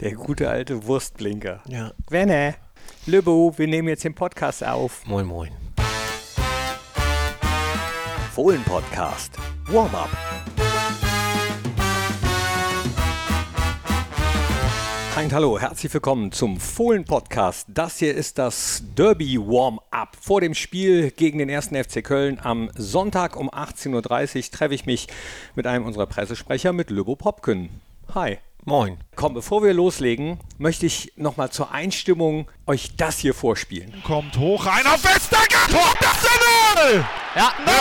Der gute alte Wurstblinker. Ja. Wenne, Lübbo, wir nehmen jetzt den Podcast auf. Moin, moin. Fohlen-Podcast. Warm-up. Ein Hallo, herzlich willkommen zum Fohlen-Podcast. Das hier ist das Derby Warm-up. Vor dem Spiel gegen den ersten FC Köln am Sonntag um 18.30 Uhr treffe ich mich mit einem unserer Pressesprecher, mit Lübbo Popken. Hi. Moin. Komm, bevor wir loslegen, möchte ich nochmal zur Einstimmung euch das hier vorspielen. Kommt hoch rein auf Westergaard. Tor, das ist der Null. Ja, Genau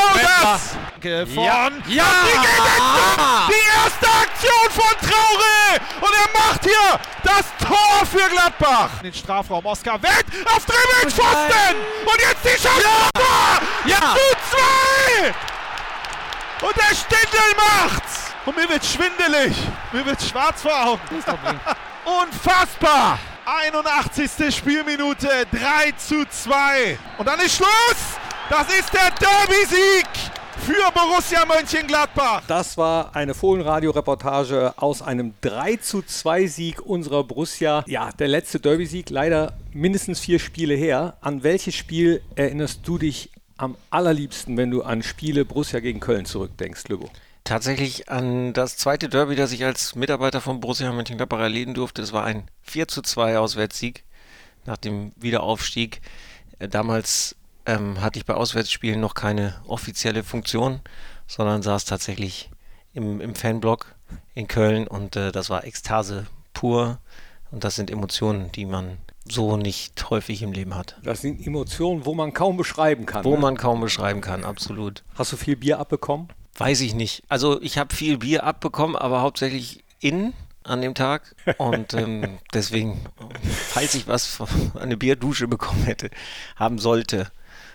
das. Von Ja. Ja. Die, die erste Aktion von Traore. Und er macht hier das Tor für Gladbach. In den Strafraum. Oskar Wendt auf Dribbeln, Pfosten. Und jetzt die Chance. Tor. Ja. Zu zwei. Und der Stindel macht's. Und mir wird schwindelig. Mir wird schwarz vor Augen. Unfassbar! 81. Spielminute, 3 zu 2. Und dann ist Schluss! Das ist der Derby-Sieg für Borussia Mönchengladbach. Das war eine Fohlenradio-Reportage aus einem 3 zu 2 Sieg unserer Borussia. Ja, der letzte Derby-Sieg, leider mindestens vier Spiele her. An welches Spiel erinnerst du dich am allerliebsten, wenn du an Spiele Borussia gegen Köln zurückdenkst, Lübo? Tatsächlich an das zweite Derby, das ich als Mitarbeiter von Borussia Mönchengladbach erleben durfte. Das war ein 4 zu 2 Auswärtssieg nach dem Wiederaufstieg. Äh, Damals ähm, hatte ich bei Auswärtsspielen noch keine offizielle Funktion, sondern saß tatsächlich im, im Fanblock in Köln und äh, das war Ekstase pur. Und das sind Emotionen, die man so nicht häufig im Leben hat. Das sind Emotionen, wo man kaum beschreiben kann. Wo ne? man kaum beschreiben kann, absolut. Hast du viel Bier abbekommen? Weiß ich nicht. Also ich habe viel Bier abbekommen, aber hauptsächlich in an dem Tag. Und ähm, deswegen, falls ich was von eine Bierdusche bekommen hätte, haben sollte,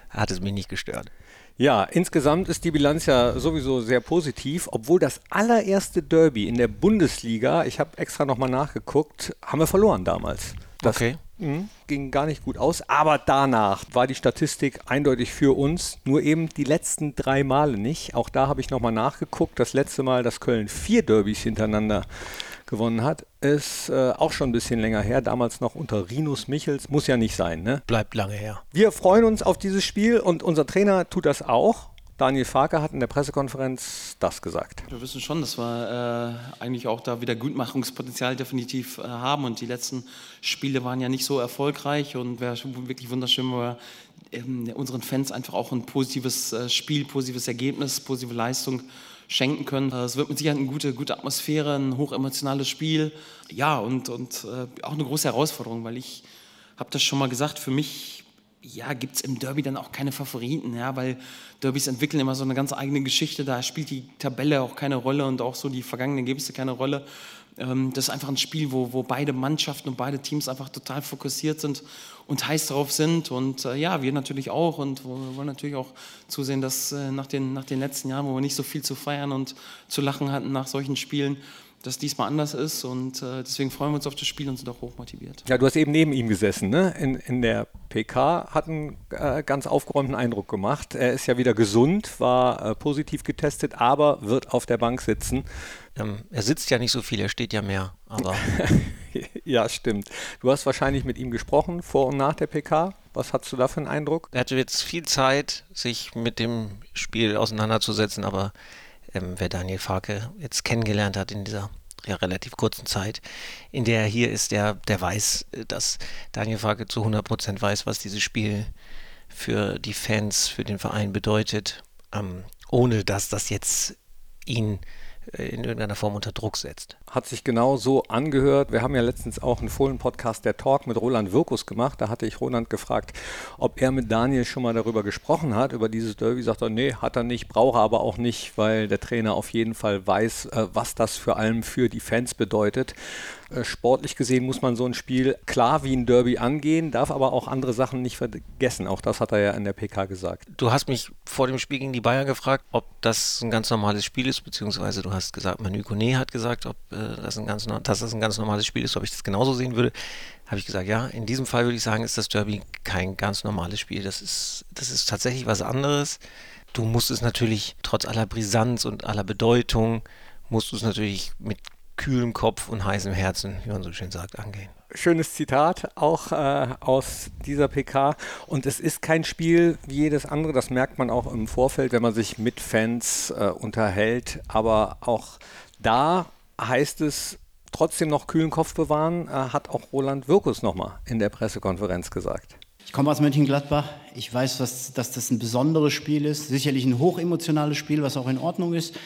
hat es mich nicht gestört. Ja, insgesamt ist die Bilanz ja sowieso sehr positiv, obwohl das allererste Derby in der Bundesliga, ich habe extra nochmal nachgeguckt, haben wir verloren damals. Das Okay. mh, ging gar nicht gut aus, aber danach war die Statistik eindeutig für uns, nur eben die letzten drei Male nicht. Auch da habe ich nochmal nachgeguckt. Das letzte Mal, dass Köln vier Derbys hintereinander gewonnen hat, ist äh, auch schon ein bisschen länger her, damals noch unter Rinus Michels, muss ja nicht sein, ne? Bleibt lange her. Wir freuen uns auf dieses Spiel und unser Trainer tut das auch. Daniel Farke hat in der Pressekonferenz das gesagt. Wir wissen schon, dass wir äh, eigentlich auch da wieder Gutmachungspotenzial definitiv äh, haben und die letzten Spiele waren ja nicht so erfolgreich und wäre wirklich wunderschön, wenn wir ähm, unseren Fans einfach auch ein positives äh, Spiel, positives Ergebnis, positive Leistung schenken können. Äh, Es wird mit Sicherheit eine gute, gute Atmosphäre, ein hochemotionales Spiel. Ja, und, und äh, auch eine große Herausforderung, weil ich habe das schon mal gesagt, für mich ja, gibt es im Derby dann auch keine Favoriten, ja, weil Derbys entwickeln immer so eine ganz eigene Geschichte, da spielt die Tabelle auch keine Rolle und auch so die vergangenen Ergebnisse keine Rolle. Ähm, das ist einfach ein Spiel, wo, wo beide Mannschaften und beide Teams einfach total fokussiert sind und heiß drauf sind und äh, ja, wir natürlich auch und wir wollen natürlich auch zusehen, dass äh, nach, den, nach den letzten Jahren, wo wir nicht so viel zu feiern und zu lachen hatten nach solchen Spielen, dass diesmal anders ist und äh, deswegen freuen wir uns auf das Spiel und sind auch hochmotiviert. Ja, du hast eben neben ihm gesessen, ne? In, in der PK, hat einen äh, ganz aufgeräumten Eindruck gemacht. Er ist ja wieder gesund, war äh, positiv getestet, aber wird auf der Bank sitzen. Ähm, er sitzt ja nicht so viel, er steht ja mehr. Aber ja, stimmt. Du hast wahrscheinlich mit ihm gesprochen, vor und nach der PK. Was hast du da für einen Eindruck? er hatte jetzt viel Zeit, sich mit dem Spiel auseinanderzusetzen, aber ähm, wer Daniel Farke jetzt kennengelernt hat in dieser ja, relativ kurzen Zeit, in der er hier ist, der, der weiß, äh, dass Daniel Farke zu 100% weiß, was dieses Spiel für die Fans, für den Verein bedeutet, ähm, ohne dass das jetzt ihn in irgendeiner Form unter Druck setzt. Hat sich genau so angehört. Wir haben ja letztens auch einen Fohlen-Podcast, der Talk mit Roland Wirkus gemacht. Da hatte ich Roland gefragt, ob er mit Daniel schon mal darüber gesprochen hat, über dieses Derby. Sagt er, nee, hat er nicht, brauche er aber auch nicht, weil der Trainer auf jeden Fall weiß, äh, was das vor allem für die Fans bedeutet. Äh, Sportlich gesehen muss man so ein Spiel klar wie ein Derby angehen, darf aber auch andere Sachen nicht vergessen. Auch das hat er ja in der PK gesagt. Du hast mich vor dem Spiel gegen die Bayern gefragt, ob das ein ganz normales Spiel ist, beziehungsweise du hast gesagt, Manu Kone hat gesagt, ob äh, das, ein ganz, dass das ein ganz normales Spiel ist, ob ich das genauso sehen würde. Habe ich gesagt, ja, in diesem Fall würde ich sagen, ist das Derby kein ganz normales Spiel. Das ist, das ist tatsächlich was anderes. Du musst es natürlich trotz aller Brisanz und aller Bedeutung, musst du es natürlich mit kühlem Kopf und heißem Herzen, wie man so schön sagt, angehen. Schönes Zitat auch äh, aus dieser PK. Und es ist kein Spiel wie jedes andere, das merkt man auch im Vorfeld, wenn man sich mit Fans äh, unterhält. Aber auch da heißt es, trotzdem noch kühlen Kopf bewahren, äh, hat auch Roland Wirkus nochmal in der Pressekonferenz gesagt. Ich komme aus Mönchengladbach. Ich weiß, dass, dass das ein besonderes Spiel ist. Sicherlich ein hochemotionales Spiel, was auch in Ordnung ist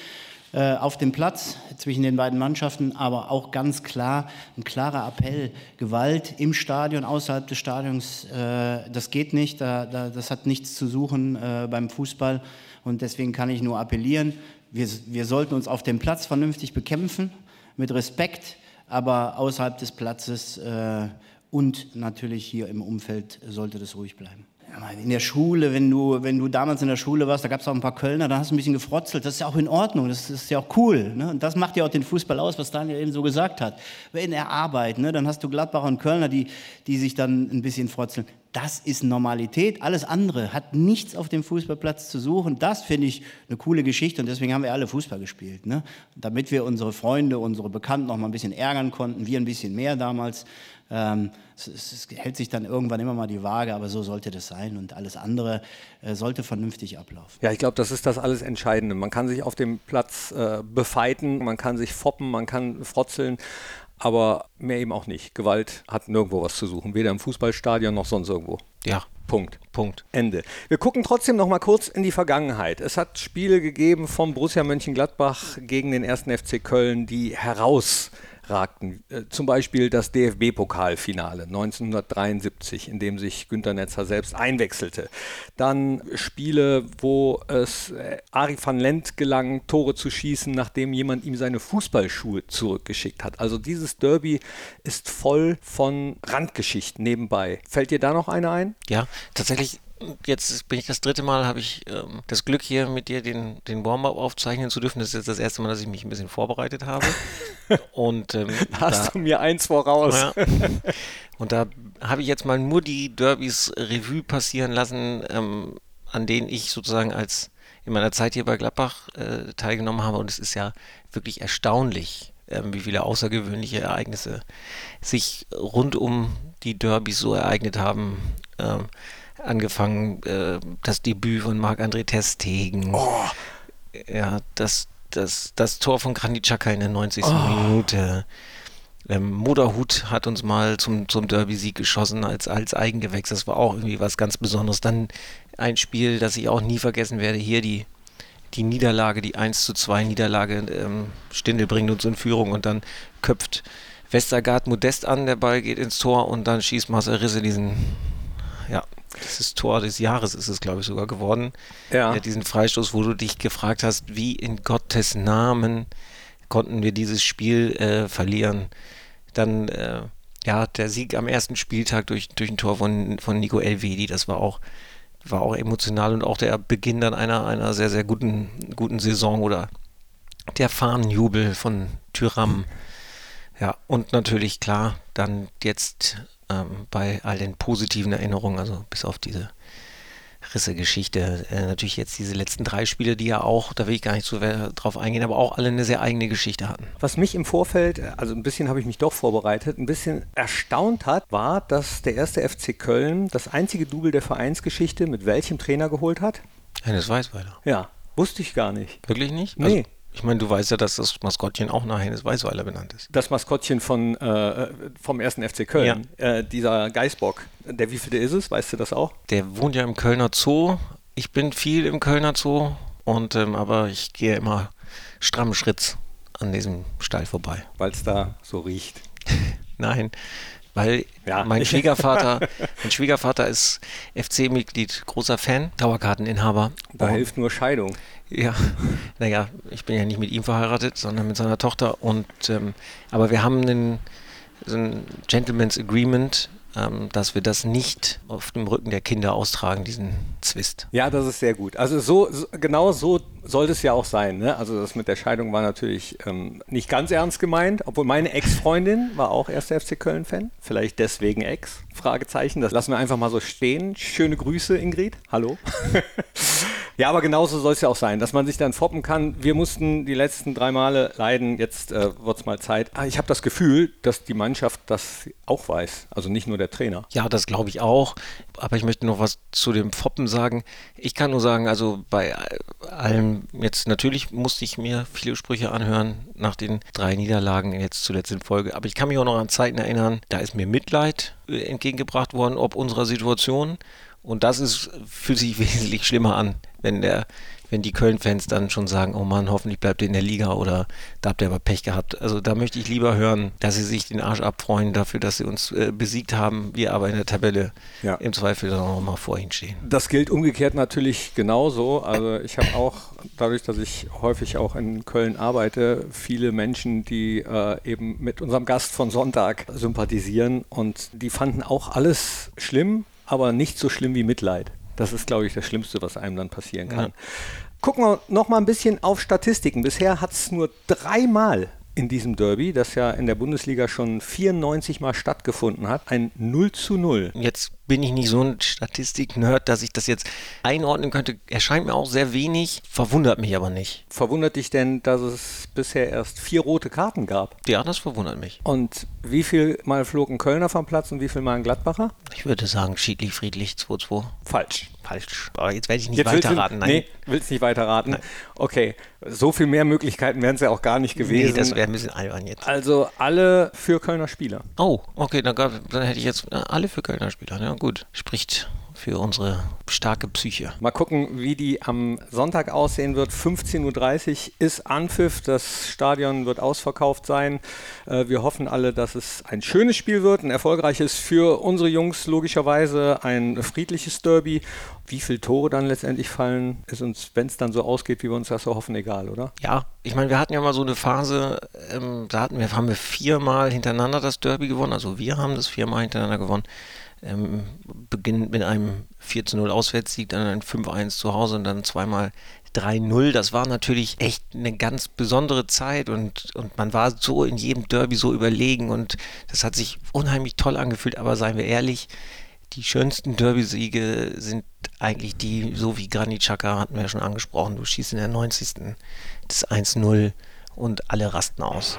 äh, auf dem Platz zwischen den beiden Mannschaften, aber auch ganz klar ein klarer Appell. Gewalt im Stadion, außerhalb des Stadions, äh, das geht nicht. Da, da, das hat nichts zu suchen äh, beim Fußball. Und deswegen kann ich nur appellieren, wir, wir sollten uns auf dem Platz vernünftig bekämpfen mit Respekt, aber außerhalb des Platzes äh, und natürlich hier im Umfeld sollte das ruhig bleiben. In der Schule, wenn du, wenn du damals in der Schule warst, da gab es auch ein paar Kölner, da hast du ein bisschen gefrotzelt. Das ist ja auch in Ordnung, das ist ja auch cool. Ne? Und das macht ja auch den Fußball aus, was Daniel eben so gesagt hat. In der Arbeit, ne? dann hast du Gladbacher und Kölner, die, die sich dann ein bisschen frotzeln. Das ist Normalität. Alles andere hat nichts auf dem Fußballplatz zu suchen. Das finde ich eine coole Geschichte und deswegen haben wir alle Fußball gespielt. Ne? Damit wir unsere Freunde, unsere Bekannten noch mal ein bisschen ärgern konnten, wir ein bisschen mehr damals. Ähm, es, es, hält sich dann irgendwann immer mal die Waage, aber so sollte das sein und alles andere äh, sollte vernünftig ablaufen. Ja, ich glaube, das ist das alles Entscheidende. Man kann sich auf dem Platz äh, befeiten, man kann sich foppen, man kann frotzeln, aber mehr eben auch nicht. Gewalt hat nirgendwo was zu suchen, weder im Fußballstadion noch sonst irgendwo. Ja. Punkt. Punkt. Ende. Wir gucken trotzdem noch mal kurz in die Vergangenheit. Es hat Spiele gegeben vom Borussia Mönchengladbach gegen den ersten FC Köln, die heraus ragten. Äh, zum Beispiel das DFB-Pokalfinale 1973, in dem sich Günter Netzer selbst einwechselte. Dann Spiele, wo es äh, Ari van Lent gelang, Tore zu schießen, nachdem jemand ihm seine Fußballschuhe zurückgeschickt hat. Also dieses Derby ist voll von Randgeschichten nebenbei. Fällt dir da noch eine ein? Ja, tatsächlich jetzt bin ich das dritte Mal, habe ich ähm, das Glück hier mit dir den, den Warm-up aufzeichnen zu dürfen. Das ist jetzt das erste Mal, dass ich mich ein bisschen vorbereitet habe. Und ähm, hast da, du mir eins voraus. Ja. Und da habe ich jetzt mal nur die Derbys Revue passieren lassen, ähm, an denen ich sozusagen als in meiner Zeit hier bei Gladbach äh, teilgenommen habe. Und es ist ja wirklich erstaunlich, äh, wie viele außergewöhnliche Ereignisse sich rund um die Derbys so ereignet haben. Angefangen, äh, das Debüt von Marc-André Testegen. Oh. Ja, das, das, das Tor von Granit Xhaka in der 90. Oh. Minute. Ähm, Moderhut hat uns mal zum, zum Derby-Sieg geschossen als, als Eigengewächs. Das war auch irgendwie was ganz Besonderes. Dann ein Spiel, das ich auch nie vergessen werde. Hier die, die Niederlage, die 1 zu 2 Niederlage. Ähm, Stindel bringt uns in Führung und dann köpft Westergaard Modest an. Der Ball geht ins Tor und dann schießt Marcel Risse diesen, ja, das ist Tor des Jahres ist es, glaube ich, sogar geworden. Ja. diesen Freistoß, wo du dich gefragt hast, wie in Gottes Namen konnten wir dieses Spiel äh, verlieren. Dann, äh, ja, der Sieg am ersten Spieltag durch, durch ein Tor von, von Nico Elvedi, das war auch, war auch emotional und auch der Beginn dann einer, einer sehr, sehr guten, guten Saison oder der Fahnenjubel von Tyram. Ja, und natürlich klar, dann jetzt ähm, bei all den positiven Erinnerungen, also bis auf diese Risse-Geschichte. Äh, natürlich jetzt diese letzten drei Spiele, die ja auch, da will ich gar nicht so drauf eingehen, aber auch alle eine sehr eigene Geschichte hatten. Was mich im Vorfeld, also ein bisschen habe ich mich doch vorbereitet, ein bisschen erstaunt hat, war, dass der erste FC Köln das einzige Double der Vereinsgeschichte mit welchem Trainer geholt hat? Hennes Weißweiler. Ja, wusste ich gar nicht. Wirklich nicht? Nee. Also, ich meine, du weißt ja, dass das Maskottchen auch nach Hennes Weißweiler benannt ist. Das Maskottchen von, äh, vom ersten FC Köln, ja. äh, dieser Geißbock. Der wievielte ist es? Weißt du das auch? Der wohnt ja im Kölner Zoo. Ich bin viel im Kölner Zoo, und, ähm, aber ich gehe immer stramm Schritt an diesem Stall vorbei. Weil es da so riecht. Nein, weil ja. mein Schwiegervater, mein Schwiegervater ist FC-Mitglied, großer Fan, Dauerkarteninhaber. Da hilft nur Scheidung. Ja, naja, ich bin ja nicht mit ihm verheiratet, sondern mit seiner Tochter. Und ähm, aber wir haben einen, so ein Gentleman's Agreement, ähm, dass wir das nicht auf dem Rücken der Kinder austragen, diesen Zwist. Ja, das ist sehr gut. Also so, so genau so sollte es ja auch sein. Ne? Also das mit der Scheidung war natürlich ähm, nicht ganz ernst gemeint, obwohl meine Ex-Freundin war auch erster FC Köln-Fan. Vielleicht deswegen Ex? Fragezeichen. Das lassen wir einfach mal so stehen. Schöne Grüße, Ingrid. Hallo. ja, aber genauso soll es ja auch sein, dass man sich dann foppen kann. Wir mussten die letzten drei Male leiden. Jetzt äh, wird es mal Zeit. Ah, ich habe das Gefühl, dass die Mannschaft das auch weiß. Also nicht nur der Trainer. Ja, das glaube ich auch. Aber ich möchte noch was zu dem Foppen sagen. Ich kann nur sagen, also bei allem, jetzt natürlich musste ich mir viele Sprüche anhören nach den drei Niederlagen jetzt zuletzt in Folge. Aber ich kann mich auch noch an Zeiten erinnern, da ist mir Mitleid äh, entgegengebracht worden, ob unserer Situation. Und das ist, fühlt sich wesentlich schlimmer an, wenn der wenn die Köln-Fans dann schon sagen, oh Mann, hoffentlich bleibt ihr in der Liga oder da habt ihr aber Pech gehabt. Also da möchte ich lieber hören, dass sie sich den Arsch abfreuen dafür, dass sie uns äh, besiegt haben, wir aber in der Tabelle ja. im Zweifel dann noch mal vor ihnen stehen. Das gilt umgekehrt natürlich genauso. Also ich habe auch, dadurch, dass ich häufig auch in Köln arbeite, viele Menschen, die äh, eben mit unserem Gast von Sonntag sympathisieren und die fanden auch alles schlimm, aber nicht so schlimm wie Mitleid. Das ist, glaube ich, das Schlimmste, was einem dann passieren kann. Ja. Gucken wir noch mal ein bisschen auf Statistiken. Bisher hat es nur dreimal in diesem Derby, das ja in der Bundesliga schon 94 Mal stattgefunden hat, ein 0 zu 0. Jetzt bin ich nicht so ein Statistik-Nerd, dass ich das jetzt einordnen könnte. Erscheint mir auch sehr wenig, verwundert mich aber nicht. Verwundert dich denn, dass es bisher erst vier rote Karten gab? Ja, das verwundert mich. Und wie viel Mal flog ein Kölner vom Platz und wie viel Mal ein Gladbacher? Ich würde sagen, schiedlich, friedlich, 2-2. Falsch. Falsch. Aber jetzt werde ich nicht weiterraten. Nein. Nee, willst nicht weiterraten? Nein. Okay, so viel mehr Möglichkeiten wären es ja auch gar nicht gewesen. Nee, das wäre ein bisschen albern jetzt. Also alle für Kölner Spieler. Oh, okay, dann, gab, dann hätte ich jetzt alle für Kölner Spieler. Ja, gut. Spricht für unsere starke Psyche. Mal gucken, wie die am Sonntag aussehen wird. 15.30 Uhr ist Anpfiff. Das Stadion wird ausverkauft sein. Äh, wir hoffen alle, dass es ein schönes Spiel wird, ein erfolgreiches für unsere Jungs logischerweise, ein friedliches Derby. Wie viele Tore dann letztendlich fallen, ist uns, wenn es dann so ausgeht, wie wir uns das so hoffen, egal, oder? Ja, ich meine, wir hatten ja mal so eine Phase, ähm, da hatten wir, haben wir viermal hintereinander das Derby gewonnen. Also wir haben das viermal hintereinander gewonnen ähm, beginnt mit einem 4 0 Auswärtssieg, dann ein 5-1 zu Hause und dann zweimal 3-0. Das war natürlich echt eine ganz besondere Zeit und, und man war so in jedem Derby so überlegen und das hat sich unheimlich toll angefühlt, aber seien wir ehrlich, die schönsten Derby-Siege sind eigentlich die, so wie Granit Xhaka hatten wir ja schon angesprochen, du schießt in der 90. das 1-0 und alle rasten aus.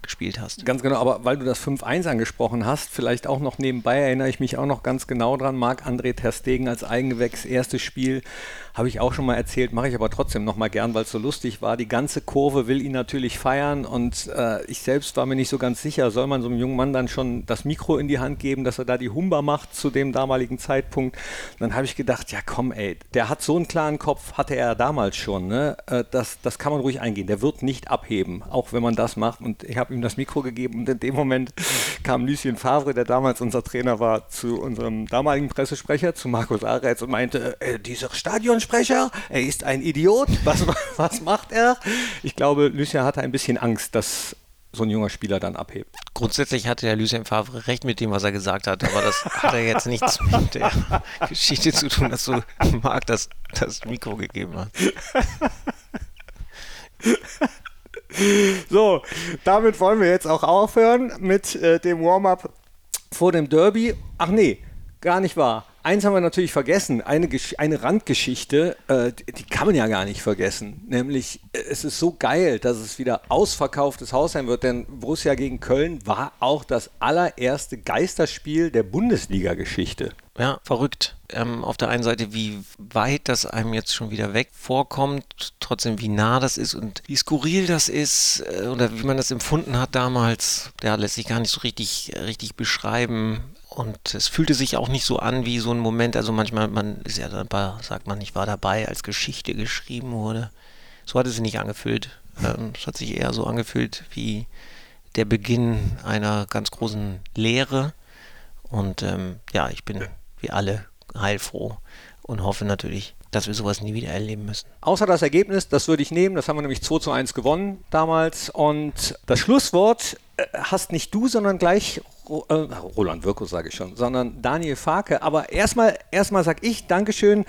eingespielt hast. Ganz genau, aber weil du das 5-1 angesprochen hast, vielleicht auch noch nebenbei erinnere ich mich auch noch ganz genau dran, Marc-André Terstegen als Eigengewächs, erstes Spiel habe ich auch schon mal erzählt, mache ich aber trotzdem noch mal gern, weil es so lustig war. Die ganze Kurve will ihn natürlich feiern und äh, ich selbst war mir nicht so ganz sicher, soll man so einem jungen Mann dann schon das Mikro in die Hand geben, dass er da die Humba macht zu dem damaligen Zeitpunkt. Und dann habe ich gedacht, ja komm ey, der hat so einen klaren Kopf, hatte er damals schon. Ne? Äh, das, das kann man ruhig eingehen. Der wird nicht abheben, auch wenn man das macht. Und ich habe ihm das Mikro gegeben und in dem Moment kam Lucien Favre, der damals unser Trainer war, zu unserem damaligen Pressesprecher, zu Markus Aretz und meinte, äh, dieser Stadion Synchronsprecher, er ist ein Idiot, was, was macht er? Ich glaube, Lucien hatte ein bisschen Angst, dass so ein junger Spieler dann abhebt. Grundsätzlich hatte der Lucien Favre recht mit dem, was er gesagt hat, aber das hat er jetzt nichts mit der Geschichte zu tun, dass du Marc das, das Mikro gegeben hast. So, damit wollen wir jetzt auch aufhören mit äh, dem Warm-up vor dem Derby. Ach nee, gar nicht wahr. Eins haben wir natürlich vergessen, eine, eine Randgeschichte, äh, die, die, kann man ja gar nicht vergessen. Nämlich, äh, es ist so geil, dass es wieder ausverkauftes Haus sein wird, denn Borussia gegen Köln war auch das allererste Geisterspiel der Bundesliga-Geschichte. Ja, verrückt. Ähm, auf der einen Seite, wie weit das einem jetzt schon wieder weg vorkommt, trotzdem wie nah das ist und wie skurril das ist äh, oder wie man das empfunden hat damals, ja, lässt sich gar nicht so richtig, richtig beschreiben. Und es fühlte sich auch nicht so an wie so ein Moment, also manchmal, man ist ja dabei, sagt man, ich war dabei, als Geschichte geschrieben wurde. So hat es sich nicht angefühlt. Ähm, es hat sich eher so angefühlt wie der Beginn einer ganz großen Lehre. Und ähm, ja, ich bin wie alle heilfroh und hoffe natürlich, dass wir sowas nie wieder erleben müssen. Außer das Ergebnis, das würde ich nehmen, das haben wir nämlich 2 zu 1 gewonnen damals. Und das Schlusswort äh, hast nicht du, sondern gleich äh, Roland Wirko, sage ich schon, sondern Daniel Farke. Aber erstmal, erstmal sage ich Dankeschön.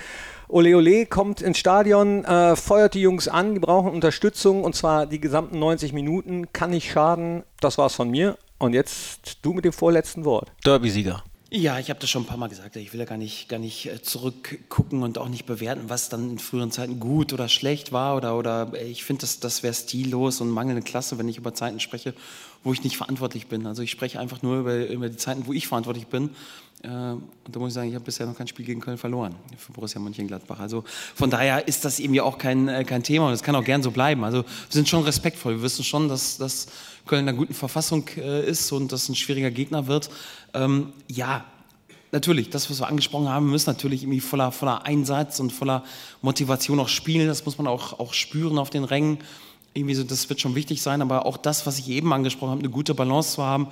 Ole Ole kommt ins Stadion, äh, feuert die Jungs an, die brauchen Unterstützung und zwar die gesamten 90 Minuten. Kann nicht schaden. Das war's von mir. Und jetzt du mit dem vorletzten Wort. Derby-Sieger. Ja, ich habe das schon ein paar Mal gesagt. Ich will ja gar nicht, gar nicht äh, zurückgucken und auch nicht bewerten, was dann in früheren Zeiten gut oder schlecht war. Oder, oder ich finde, das, das wäre stillos und mangelnde Klasse, wenn ich über Zeiten spreche, wo ich nicht verantwortlich bin. Also ich spreche einfach nur über, über die Zeiten, wo ich verantwortlich bin. Äh, und da muss ich sagen, ich habe bisher noch kein Spiel gegen Köln verloren für Borussia Mönchengladbach. Also von daher ist das eben ja auch kein, kein Thema und es kann auch gern so bleiben. Also wir sind schon respektvoll. Wir wissen schon, dass, dass Köln in einer guten Verfassung ist und dass ein schwieriger Gegner wird. Ähm, ja, natürlich, das, was wir angesprochen haben, müssen natürlich irgendwie voller, voller Einsatz und voller Motivation auch spielen. Das muss man auch, auch spüren auf den Rängen. Irgendwie so, das wird schon wichtig sein, aber auch das, was ich eben angesprochen habe, eine gute Balance zu haben,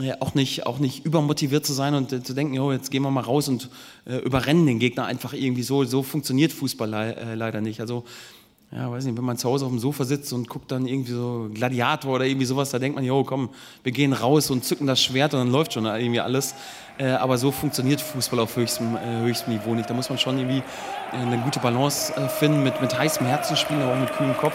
äh, auch, nicht, auch nicht übermotiviert zu sein und äh, zu denken, oh, jetzt gehen wir mal raus und äh, überrennen den Gegner einfach irgendwie so. So funktioniert Fußball le äh, leider nicht. Also ja, weiß nicht, wenn man zu Hause auf dem Sofa sitzt und guckt dann irgendwie so Gladiator oder irgendwie sowas, da denkt man, jo, komm, wir gehen raus und zücken das Schwert und dann läuft schon irgendwie alles. Äh, aber so funktioniert Fußball auf höchstem, höchstem Niveau nicht. Da muss man schon irgendwie eine gute Balance finden, mit, mit heißem Herzen spielen, aber auch mit kühlem Kopf.